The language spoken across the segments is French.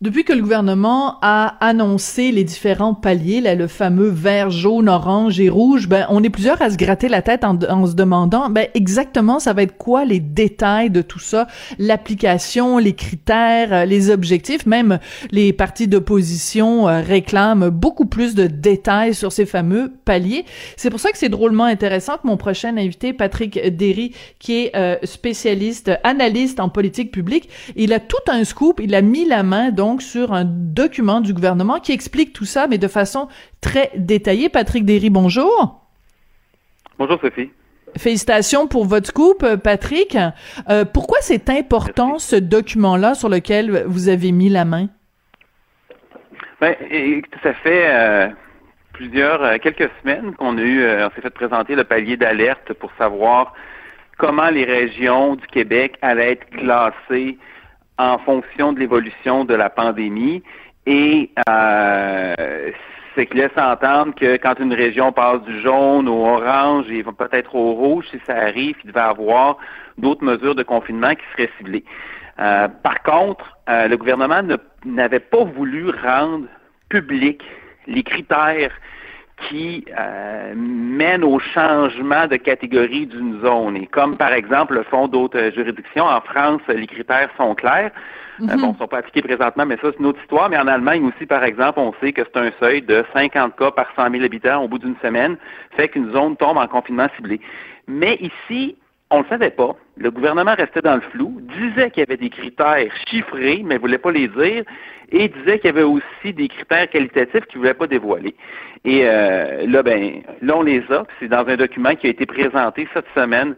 Depuis que le gouvernement a annoncé les différents paliers, là, le fameux vert, jaune, orange et rouge, ben, on est plusieurs à se gratter la tête en, se demandant, ben, exactement, ça va être quoi les détails de tout ça, l'application, les critères, euh, les objectifs, même les partis d'opposition euh, réclament beaucoup plus de détails sur ces fameux paliers. C'est pour ça que c'est drôlement intéressant que mon prochain invité, Patrick Derry, qui est euh, spécialiste, analyste en politique publique, il a tout un scoop, il a mis la main, donc, sur un document du gouvernement qui explique tout ça, mais de façon très détaillée. Patrick Derry, bonjour. Bonjour Sophie. Félicitations pour votre scoop, euh, Patrick. Euh, pourquoi c'est important ce document-là sur lequel vous avez mis la main? Ben, ça fait euh, plusieurs, euh, quelques semaines qu'on a eu, on s'est fait présenter le palier d'alerte pour savoir comment les régions du Québec allaient être classées en fonction de l'évolution de la pandémie et euh, c'est qu'il laisse entendre que quand une région passe du jaune au orange et peut-être au rouge, si ça arrive, il devait avoir d'autres mesures de confinement qui seraient ciblées. Euh, par contre, euh, le gouvernement n'avait pas voulu rendre public les critères qui euh, mènent au changement de catégorie d'une zone. Et comme par exemple le font d'autres juridictions, en France, les critères sont clairs. Mm -hmm. euh, bon, ne sont pas appliqués présentement, mais ça, c'est une autre histoire. Mais en Allemagne aussi, par exemple, on sait que c'est un seuil de 50 cas par 100 000 habitants au bout d'une semaine, fait qu'une zone tombe en confinement ciblé. Mais ici, on ne le savait pas. Le gouvernement restait dans le flou, disait qu'il y avait des critères chiffrés, mais ne voulait pas les dire, et disait qu'il y avait aussi des critères qualitatifs qu'il ne voulait pas dévoiler. Et euh, là, ben, là, on les a. C'est dans un document qui a été présenté cette semaine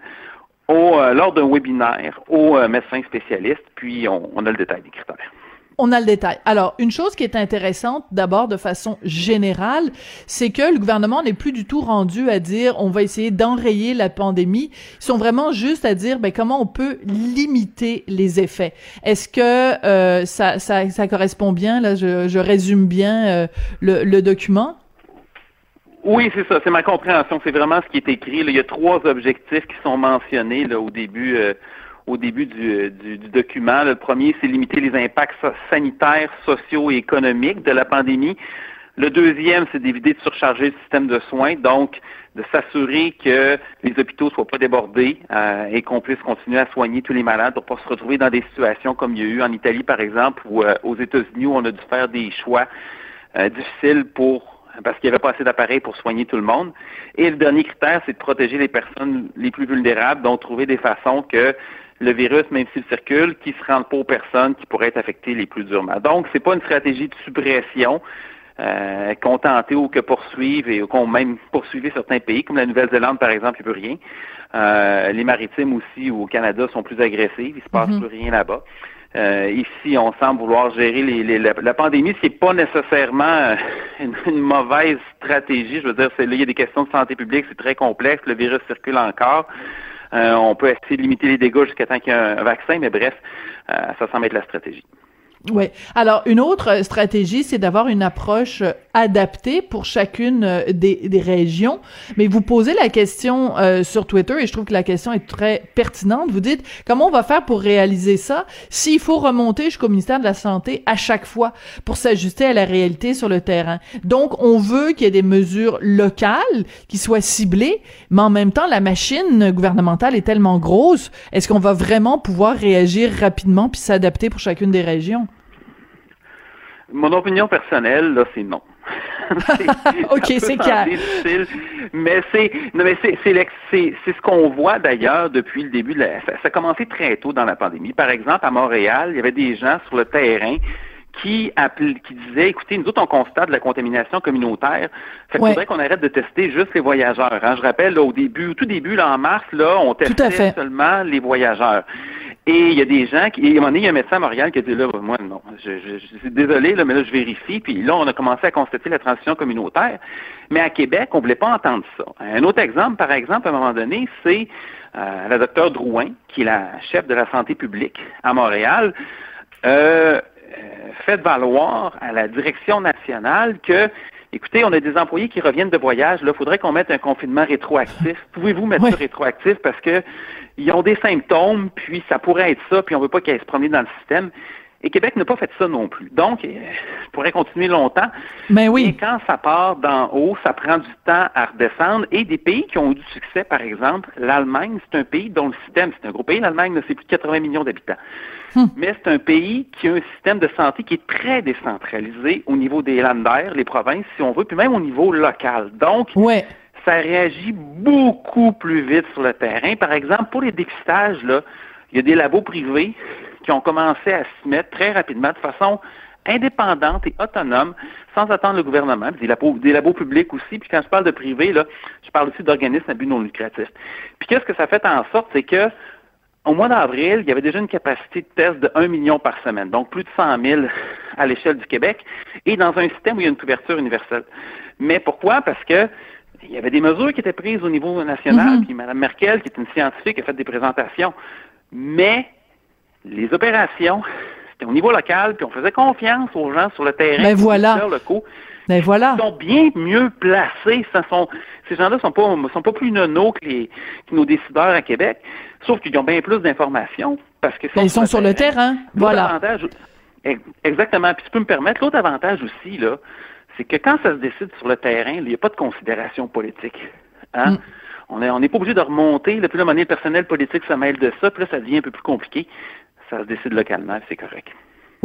au, euh, lors d'un webinaire aux euh, médecins spécialistes, puis on, on a le détail des critères. On a le détail. Alors, une chose qui est intéressante, d'abord de façon générale, c'est que le gouvernement n'est plus du tout rendu à dire on va essayer d'enrayer la pandémie. Ils sont vraiment juste à dire ben, comment on peut limiter les effets. Est-ce que euh, ça, ça, ça, correspond bien, là, je, je résume bien euh, le, le document? Oui, c'est ça, c'est ma compréhension. C'est vraiment ce qui est écrit. Il y a trois objectifs qui sont mentionnés là, au début. Euh, au début du, du, du document. Le premier, c'est limiter les impacts sanitaires, sociaux et économiques de la pandémie. Le deuxième, c'est d'éviter de surcharger le système de soins, donc de s'assurer que les hôpitaux ne soient pas débordés euh, et qu'on puisse continuer à soigner tous les malades pour pas se retrouver dans des situations comme il y a eu en Italie, par exemple, ou euh, aux États-Unis où on a dû faire des choix euh, difficiles pour parce qu'il n'y avait pas assez d'appareils pour soigner tout le monde. Et le dernier critère, c'est de protéger les personnes les plus vulnérables, donc trouver des façons que le virus, même s'il circule, qui se rende pas aux personnes qui pourraient être affectées les plus durement. Donc, c'est pas une stratégie de suppression euh, ou que poursuivre et qu'on même poursuivait certains pays, comme la Nouvelle-Zélande, par exemple, il peut rien. Euh, les maritimes aussi au Canada sont plus agressives, il se passe mm -hmm. plus rien là-bas. Euh, ici, on semble vouloir gérer les, les, la, la, pandémie, ce qui n'est pas nécessairement une, une, mauvaise stratégie. Je veux dire, là, il y a des questions de santé publique, c'est très complexe, le virus circule encore. Euh, on peut essayer de limiter les dégâts jusqu'à temps qu'il y ait un, vaccin, mais bref, euh, ça semble être la stratégie. Oui. Alors, une autre stratégie, c'est d'avoir une approche adaptée pour chacune des, des, régions. Mais vous posez la question euh, sur Twitter, et je trouve que la question est très pertinente. Vous dites, comment on va faire pour réaliser ça? S'il faut remonter jusqu'au ministère de la Santé à chaque fois pour s'ajuster à la réalité sur le terrain? Donc, on veut qu'il y ait des mesures locales qui soient ciblées, mais en même temps, la machine gouvernementale est tellement grosse. Est-ce qu'on va vraiment pouvoir réagir rapidement puis s'adapter pour chacune des régions? Mon opinion personnelle, là, c'est non. ok, c'est clair. Mais c'est, non, mais c'est, c'est, ce qu'on voit d'ailleurs depuis le début de la, ça a commencé très tôt dans la pandémie. Par exemple, à Montréal, il y avait des gens sur le terrain qui, appel, qui disaient, écoutez, nous autres, on constate de la contamination communautaire. Fait ouais. faudrait qu'on arrête de tester juste les voyageurs. Hein. Je rappelle, là, au début, au tout début, là, en mars, là, on testait seulement les voyageurs. Et il y a des gens qui, à un moment donné, il y a un médecin à Montréal qui a dit là, moi, non, je, je, je suis désolé, là, mais là, je vérifie. Puis là, on a commencé à constater la transition communautaire. Mais à Québec, on voulait pas entendre ça. Un autre exemple, par exemple, à un moment donné, c'est euh, la docteure Drouin, qui est la chef de la santé publique à Montréal, euh, fait valoir à la direction nationale que Écoutez, on a des employés qui reviennent de voyage. Là, faudrait qu'on mette un confinement rétroactif. Pouvez-vous mettre ça rétroactif? Parce que ils ont des symptômes, puis ça pourrait être ça, puis on veut pas qu'ils se promener dans le système. Et Québec n'a pas fait ça non plus. Donc, euh, je pourrait continuer longtemps. Mais ben oui. Et quand ça part d'en haut, ça prend du temps à redescendre. Et des pays qui ont eu du succès, par exemple, l'Allemagne, c'est un pays dont le système, c'est un gros pays, l'Allemagne, c'est plus de 80 millions d'habitants. Hmm. Mais c'est un pays qui a un système de santé qui est très décentralisé au niveau des landers, les provinces, si on veut, puis même au niveau local. Donc, ça réagit beaucoup plus vite sur le terrain. Par exemple, pour les dépistages, là, il y a des labos privés qui ont commencé à se mettre très rapidement de façon indépendante et autonome, sans attendre le gouvernement, des labos, des labos publics aussi. Puis quand je parle de privé, là, je parle aussi d'organismes à but non lucratif. Puis qu'est-ce que ça fait en sorte, c'est que au mois d'avril, il y avait déjà une capacité de test de 1 million par semaine, donc plus de 100 000 à l'échelle du Québec, et dans un système où il y a une couverture universelle. Mais pourquoi? Parce que il y avait des mesures qui étaient prises au niveau national, mm-hmm. puis Mme Merkel, qui est une scientifique, a fait des présentations. Mais les opérations, c'était au niveau local, puis on faisait confiance aux gens sur le terrain, ben voilà. locaux. Ben voilà. Ils sont bien mieux placés. sont, ces gens-là sont pas sont pas plus nonos que, les, que nos décideurs à Québec, sauf qu'ils ont bien plus d'informations parce que ben, ils sont sur le terrain. Voilà. exactement. Puis tu peux me permettre l'autre avantage aussi là, c'est que quand ça se décide sur le terrain, il n'y a pas de considération politique. Hein? Mm. On n'est on pas obligé de remonter. Le plus la monnaie personnelle politique se mêle de ça, puis là, ça devient un peu plus compliqué. Ça se décide localement, c'est correct.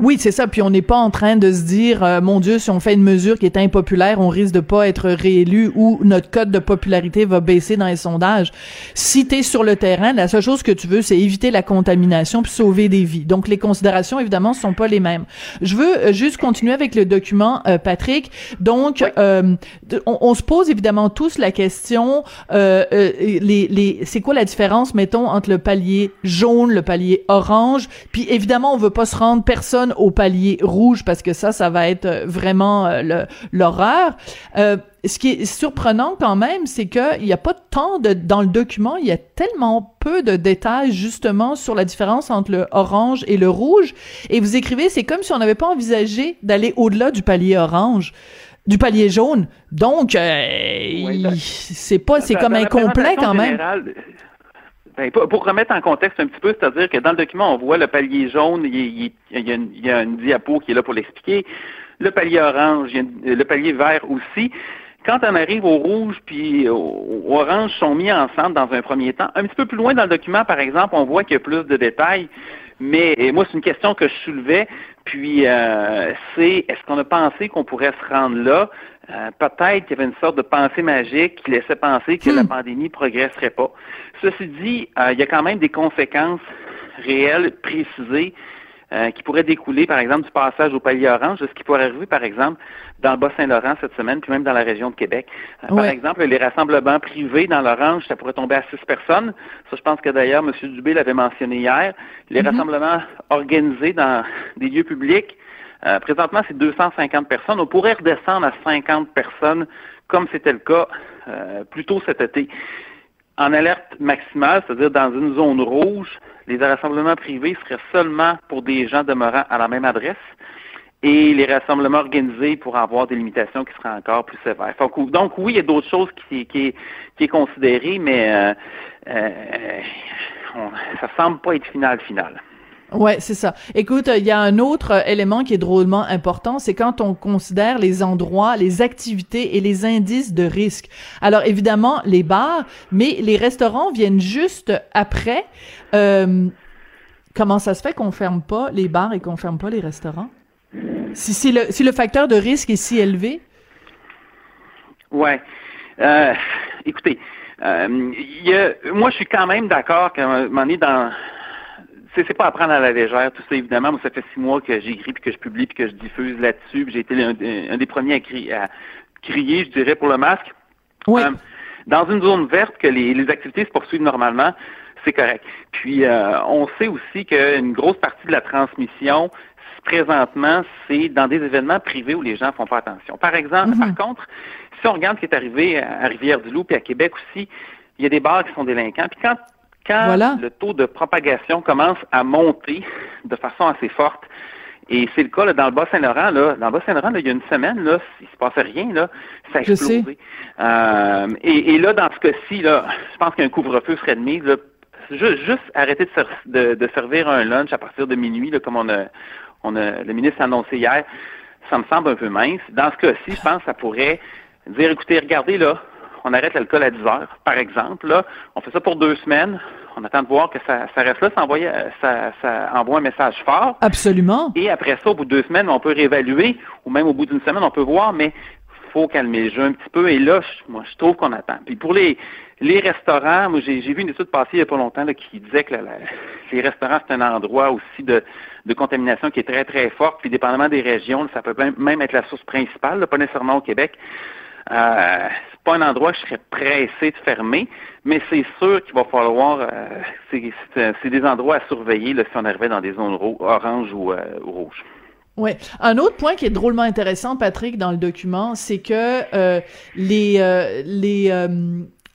Oui, c'est ça. Puis on n'est pas en train de se dire, euh, mon Dieu, si on fait une mesure qui est impopulaire, on risque de pas être réélu ou notre code de popularité va baisser dans les sondages. Si tu es sur le terrain, la seule chose que tu veux, c'est éviter la contamination puis sauver des vies. Donc les considérations, évidemment, sont pas les mêmes. Je veux euh, juste continuer avec le document, euh, Patrick. Donc, on, on, se pose évidemment tous la question, les, les, c'est quoi la différence, mettons, entre le palier jaune, le palier orange? Puis évidemment, on veut pas se rendre personne au palier rouge parce que ça, ça va être euh, vraiment euh, l'horreur. Euh, ce qui est surprenant quand même, c'est qu'il n'y a pas tant de dans le document, il y a tellement peu de détails justement sur la différence entre le orange et le rouge. Et vous écrivez, c'est comme si on n'avait pas envisagé d'aller au-delà du palier orange du palier jaune. Donc, ben, c'est pas, c'est comme incomplet quand même. Ben, pour remettre en contexte un petit peu, c'est-à-dire que dans le document, on voit le palier jaune, il, y, a une, diapo qui est là pour l'expliquer. Le palier orange, le palier vert aussi. Quand on arrive au rouge puis au, orange sont mis ensemble dans un premier temps. Un petit peu plus loin dans le document, par exemple, on voit qu'il y a plus de détails. Mais moi, c'est une question que je soulevais. Puis, euh, c'est est-ce qu'on a pensé qu'on pourrait se rendre là? Euh, peut-être qu'il y avait une sorte de pensée magique qui laissait penser que la hmm. pandémie progresserait pas. Ceci dit, euh, il y a quand même des conséquences réelles, précisées, euh, qui pourraient découler, par exemple, du passage au palier orange, de ce qui pourrait arriver, par exemple, dans le Bas-Saint-Laurent cette semaine, puis même dans la région de Québec. Par exemple, les rassemblements privés dans l'orange, ça pourrait tomber à six personnes. Ça, je pense que d'ailleurs, M. Dubé l'avait mentionné hier. Les mm-hmm. rassemblements organisés dans des lieux publics, euh, présentement, c'est 250 personnes. On pourrait redescendre à 50 personnes, comme c'était le cas euh, plus tôt cet été. En alerte maximale, c'est-à-dire dans une zone rouge, les rassemblements privés seraient seulement pour des gens demeurant à la même adresse et les rassemblements organisés pour avoir des limitations qui seraient encore plus sévères. Donc, oui, il y a d'autres choses qui, qui, qui est considérées, mais euh, euh, ça semble pas être final final. Ouais, c'est ça. Écoute, il y a un autre élément qui est drôlement important, c'est quand on considère les endroits, les activités et les indices de risque. Alors évidemment, les bars, mais les restaurants viennent juste après. Euh, comment ça se fait qu'on ferme pas les bars et qu'on ferme pas les restaurants? Si, si le si le facteur de risque est si élevé? Ouais. Euh, écoutez, euh, y a, moi je suis quand même d'accord moment donné dans c'est pas à prendre à la légère, tout ça, évidemment. Moi, ça fait six mois que j'écris, puis que je publie, puis que je diffuse là-dessus. J'ai été un, des premiers à, crier, à crier, je dirais, pour le masque. Oui. Euh, dans une zone verte que les, activités se poursuivent normalement, c'est correct. Puis euh, on sait aussi qu'une grosse partie de la transmission présentement, c'est dans des événements privés où les gens font pas attention. Par exemple, par mhm. contre, si on regarde ce qui est arrivé à Rivière-du-Loup et à Québec aussi, il y a des bars qui sont délinquants. Puis quand quand le taux de propagation commence à monter de façon assez forte, et c'est le cas dans le Bas-Saint-Laurent. Là, dans le Bas-Saint-Laurent, il y a une semaine, là, il se passait rien, là, ça a explosé. Euh, et, là, dans ce cas-ci, là, je pense qu'un couvre-feu serait de mise. juste, juste arrêter de, de, servir un lunch à partir de minuit, là, comme on a, on a, le ministre a annoncé hier, ça me semble un peu mince. Dans ce cas-ci, je pense que ça pourrait dire, écoutez, regardez là, on arrête l'alcool à 10 heures, par exemple. Là, on fait ça pour deux semaines. On attend de voir que ça, ça reste là, ça envoie, ça, ça envoie un message fort. Absolument. Et après ça, au bout de deux semaines, on peut réévaluer, ou même au bout d'une semaine, on peut voir, mais faut calmer le jeu un petit peu. Et là, moi, je trouve qu'on attend. Puis pour les, les restaurants, moi, j'ai vu une étude passer il n'y a pas longtemps là, qui disait que les restaurants, c'est un endroit aussi de, de contamination qui est très, très forte. Puis dépendamment des régions, ça peut même être la source principale, pas nécessairement au Québec. Euh, c'est pas un endroit que je serais pressé de fermer, mais c'est sûr qu'il va falloir. Euh, c'est des endroits à surveiller si on arrivait dans des zones oranges ou, euh, rouges. Oui. Un autre point qui est drôlement intéressant, Patrick, dans le document, c'est que euh, les les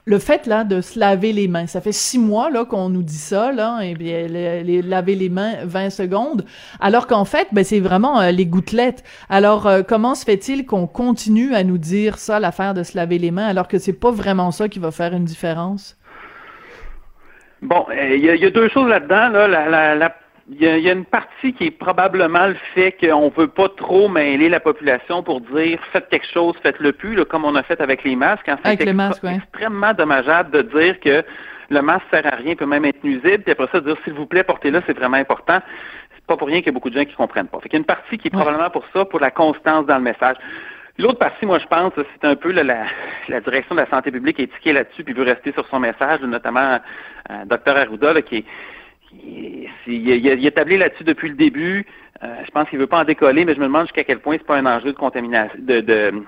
le fait là de se laver les mains, ça fait six mois là qu'on nous dit ça là, et bien les, laver les mains 20 secondes, alors qu'en fait ben c'est vraiment euh, les gouttelettes. Alors euh, comment se fait-il qu'on continue à nous dire ça l'affaire de se laver les mains alors que c'est pas vraiment ça qui va faire une différence? Bon, euh, il y, a deux choses là-dedans là, la, la il y, a, une partie qui est probablement le fait qu'on ne veut pas trop mêler la population pour dire faites quelque chose, faites-le plus, comme on a fait avec les masques. avec les masques, oui. extrêmement dommageable de dire que le masque sert à rien, peut même être nuisible, puis après ça, dire s'il vous plaît, portez-le, c'est vraiment important. C'est pas pour rien qu'il y a beaucoup de gens qui comprennent pas. Fait qu'il y a une partie qui est probablement pour ça, pour la constance dans le message. L'autre partie, moi, je pense, c'est un peu la, la, direction de la santé publique est tiquée là-dessus, puis veut rester sur son message, notamment euh, Dr Arruda, qui est il, il, établi là-dessus depuis le début. Euh, je pense qu'il veut pas en décoller, mais je me demande jusqu'à quel point c'est pas un enjeu de contamination, de, de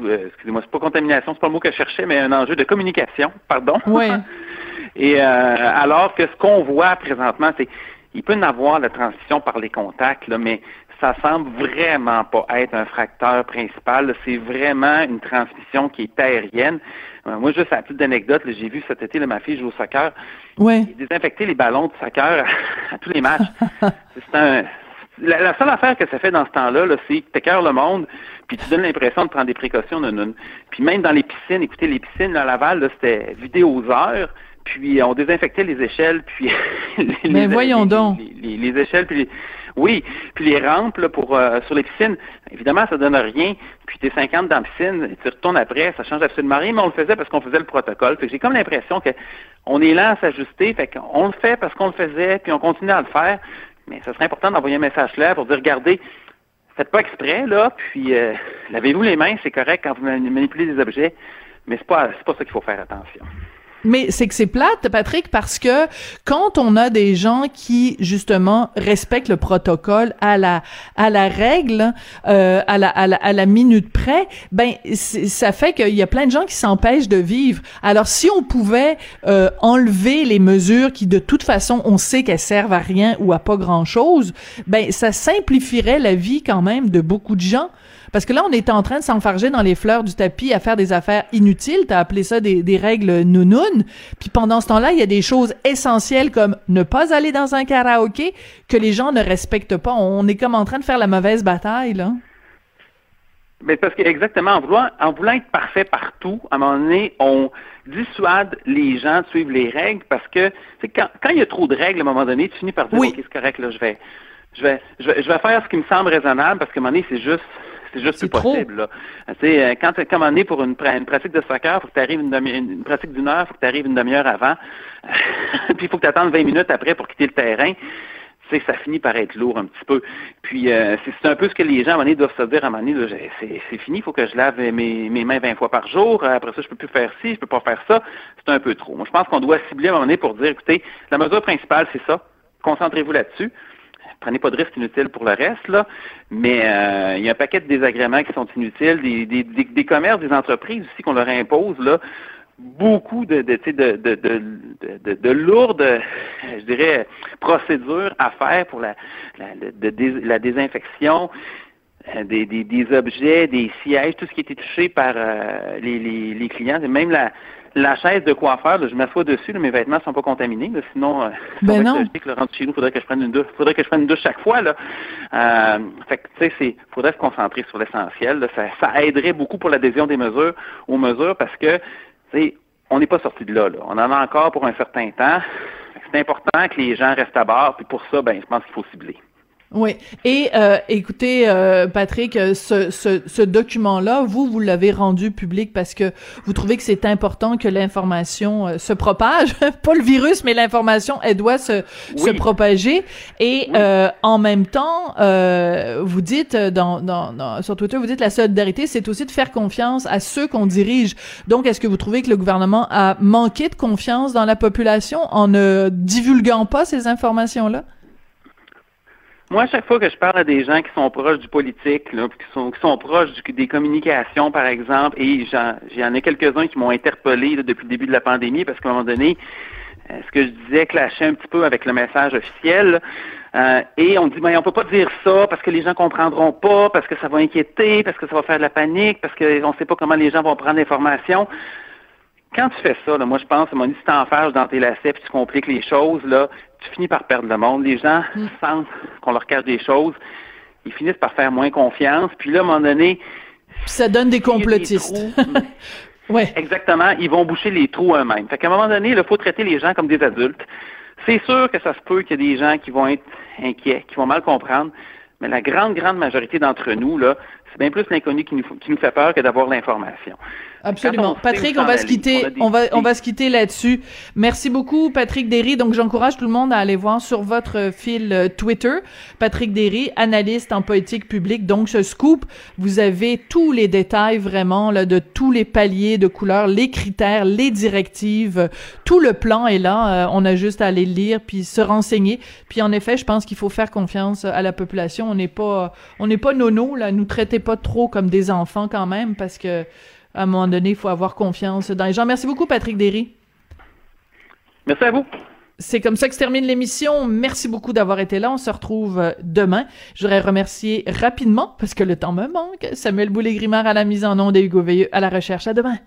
euh, excusez-moi, c'est pas contamination, c'est pas le mot que je cherchais, mais un enjeu de communication, pardon. Oui. Et euh, alors que ce qu'on voit présentement, c'est il peut y avoir la transition par les contacts, là, mais ça semble vraiment pas être un fracteur principal. C'est vraiment une transmission qui est aérienne. Euh, moi, juste à petite anecdote, j'ai vu cet été, ma fille joue au soccer. Oui. Désinfecter les ballons de soccer à, tous les matchs. c'est un, la, seule affaire que ça fait dans ce temps-là, -là, c'est que tu le monde, puis tu donnes l'impression de prendre des précautions. Non, Puis même dans les piscines, écoutez, les piscines à Laval, c'était vidé aux heures, puis on désinfectait les échelles, puis les, Mais voyons donc. Les, échelles, puis oui, puis les rampes pour euh, sur les piscines, évidemment, ça donne rien. Puis t'es 50 dans la piscine, tu retournes après, ça change absolument rien, mais on le faisait parce qu'on faisait le protocole. J'ai comme l'impression que on est là à s'ajuster, fait qu'on le fait parce qu'on le faisait, puis on continue à le faire. Mais ça serait important d'envoyer un message clair pour dire, regardez, faites pas exprès, là, puis euh, lavez-vous les mains, c'est correct quand vous manipulez des objets, mais c'est pas, c'est pas ça qu'il faut faire attention. Mais c'est que c'est plate, Patrick, parce que quand on a des gens qui justement respectent le protocole à la à la règle, euh, à, la, à, la, à la minute près, ben ça fait qu'il y a plein de gens qui s'empêchent de vivre. Alors si on pouvait euh, enlever les mesures qui de toute façon on sait qu'elles servent à rien ou à pas grand chose, ben ça simplifierait la vie quand même de beaucoup de gens. Parce que là, on est en train de s'enfarger dans les fleurs du tapis à faire des affaires inutiles. T'as appelé ça des, des règles Puis pendant ce temps-là, il y a des choses essentielles comme ne pas aller dans un karaoké que les gens ne respectent pas. On est comme en train de faire la mauvaise bataille, là. Mais parce que exactement, en voulant, en voulant être parfait partout, à un moment donné, on dissuade les gens de suivre les règles parce que quand, quand il y a trop de règles, à un moment donné, tu finis par dire oui. OK, c'est correct, là, je vais, je vais, je vais, je vais faire ce qui me semble raisonnable parce qu'à un moment donné, c'est juste c'est juste plus possible. Là. Euh, quand tu es commandé pour une, une, pratique de soccer, faut que tu arrives une, une, pratique d'une heure, faut que tu arrives une demi-heure avant. puis il faut que tu attendes 20 minutes après pour quitter le terrain. Tu sais, ça finit par être lourd un petit peu. Puis euh, c'est un peu ce que les gens à un moment donné doivent se dire à un moment donné, c'est fini, il faut que je lave mes, mes mains 20 fois par jour. Après ça, je peux plus faire ci, je peux pas faire ça. C'est un peu trop. Moi, je pense qu'on doit cibler à un moment donné pour dire, écoutez, la mesure principale, c'est ça. Concentrez-vous là-dessus prenez pas de risques inutiles pour le reste, là, mais euh, il y a un paquet de désagréments qui sont inutiles, des, des, des, commerces, des entreprises aussi qu'on leur impose, là, beaucoup de, de, de, de, de, de, lourdes, je dirais, procédures à faire pour la, la, la désinfection euh, des, des, des, objets, des sièges, tout ce qui était touché par euh, les, les, les, clients, même la, la chaise de coiffeur, là, je m'assois dessus, là, mes vêtements sont pas contaminés, sinon, euh, ben non. Que, rentre chez nous, faudrait que je prenne une douche, faudrait que je prenne une douche chaque fois là. Euh, fait que tu sais, c'est, faudrait se concentrer sur l'essentiel. Ça, ça aiderait beaucoup pour l'adhésion des mesures aux mesures parce que, tu sais, on n'est pas sorti de là, là. On en a encore pour un certain temps. C'est important que les gens restent à bord, puis pour ça, ben, je pense qu'il faut cibler. Oui. Et euh, écoutez, euh, Patrick, euh, ce, ce, ce document-là, vous, vous l'avez rendu public parce que vous trouvez que c'est important que l'information euh, se propage, pas le virus, mais l'information, elle doit se, se propager. Et en même temps, vous dites dans, dans, dans, sur Twitter, vous dites la solidarité, c'est aussi de faire confiance à ceux qu'on dirige. Donc, est-ce que vous trouvez que le gouvernement a manqué de confiance dans la population en ne divulguant pas ces informations-là? Moi, à chaque fois que je parle à des gens qui sont proches du politique, là, qui sont proches des communications, par exemple, et j'en ai quelques-uns qui m'ont interpellé depuis le début de la pandémie, parce qu'à un moment donné, euh, ce que je disais clashait un petit peu avec le message officiel. Euh, et on dit, mais on peut pas dire ça parce que les gens comprendront pas, parce que ça va inquiéter, parce que ça va faire de la panique, parce qu'on ne sait pas comment les gens vont prendre l'information quand tu fais ça, là, moi je pense, mon si t'enfermes dans tes lacets puis tu compliques les choses, là, tu finis par perdre le monde. Les gens mm. sentent qu'on leur cache des choses. Ils finissent par faire moins confiance. Puis là, à un moment donné... ça donne des complotistes. ouais. Exactement. Ils vont boucher les trous eux-mêmes. Fait qu'à un moment donné, il faut traiter les gens comme des adultes. C'est sûr que ça se peut qu'il y ait des gens qui vont être inquiets, qui vont mal comprendre. Mais la grande, grande majorité d'entre nous, là, c'est bien plus l'inconnu qui nous, qui nous fait peur que d'avoir l'information. Absolument. Patrick, on va se quitter, on va, on va se quitter là-dessus. Merci beaucoup, Patrick Derry. Donc, j'encourage tout le monde à aller voir sur votre fil euh, Twitter, Patrick Derry, analyste en politique publique. Donc, ce scoop, vous avez tous les détails vraiment, là, de tous les paliers de couleurs, les critères, les directives, tout le plan est là. Euh, on a juste à aller le lire puis se renseigner. Puis, en effet, je pense qu'il faut faire confiance à la population. On n'est pas, on n'est pas nono, là. Nous traitez pas trop comme des enfants quand même parce que, à un moment donné, il faut avoir confiance dans les gens. Merci beaucoup, Patrick Derry. Merci à vous. C'est comme ça que se termine l'émission. Merci beaucoup d'avoir été là. On se retrouve demain. Je voudrais remercier rapidement, parce que le temps me manque, Samuel Boulay-Grimard à la mise en onde et Hugo Veilleux à la recherche. À demain.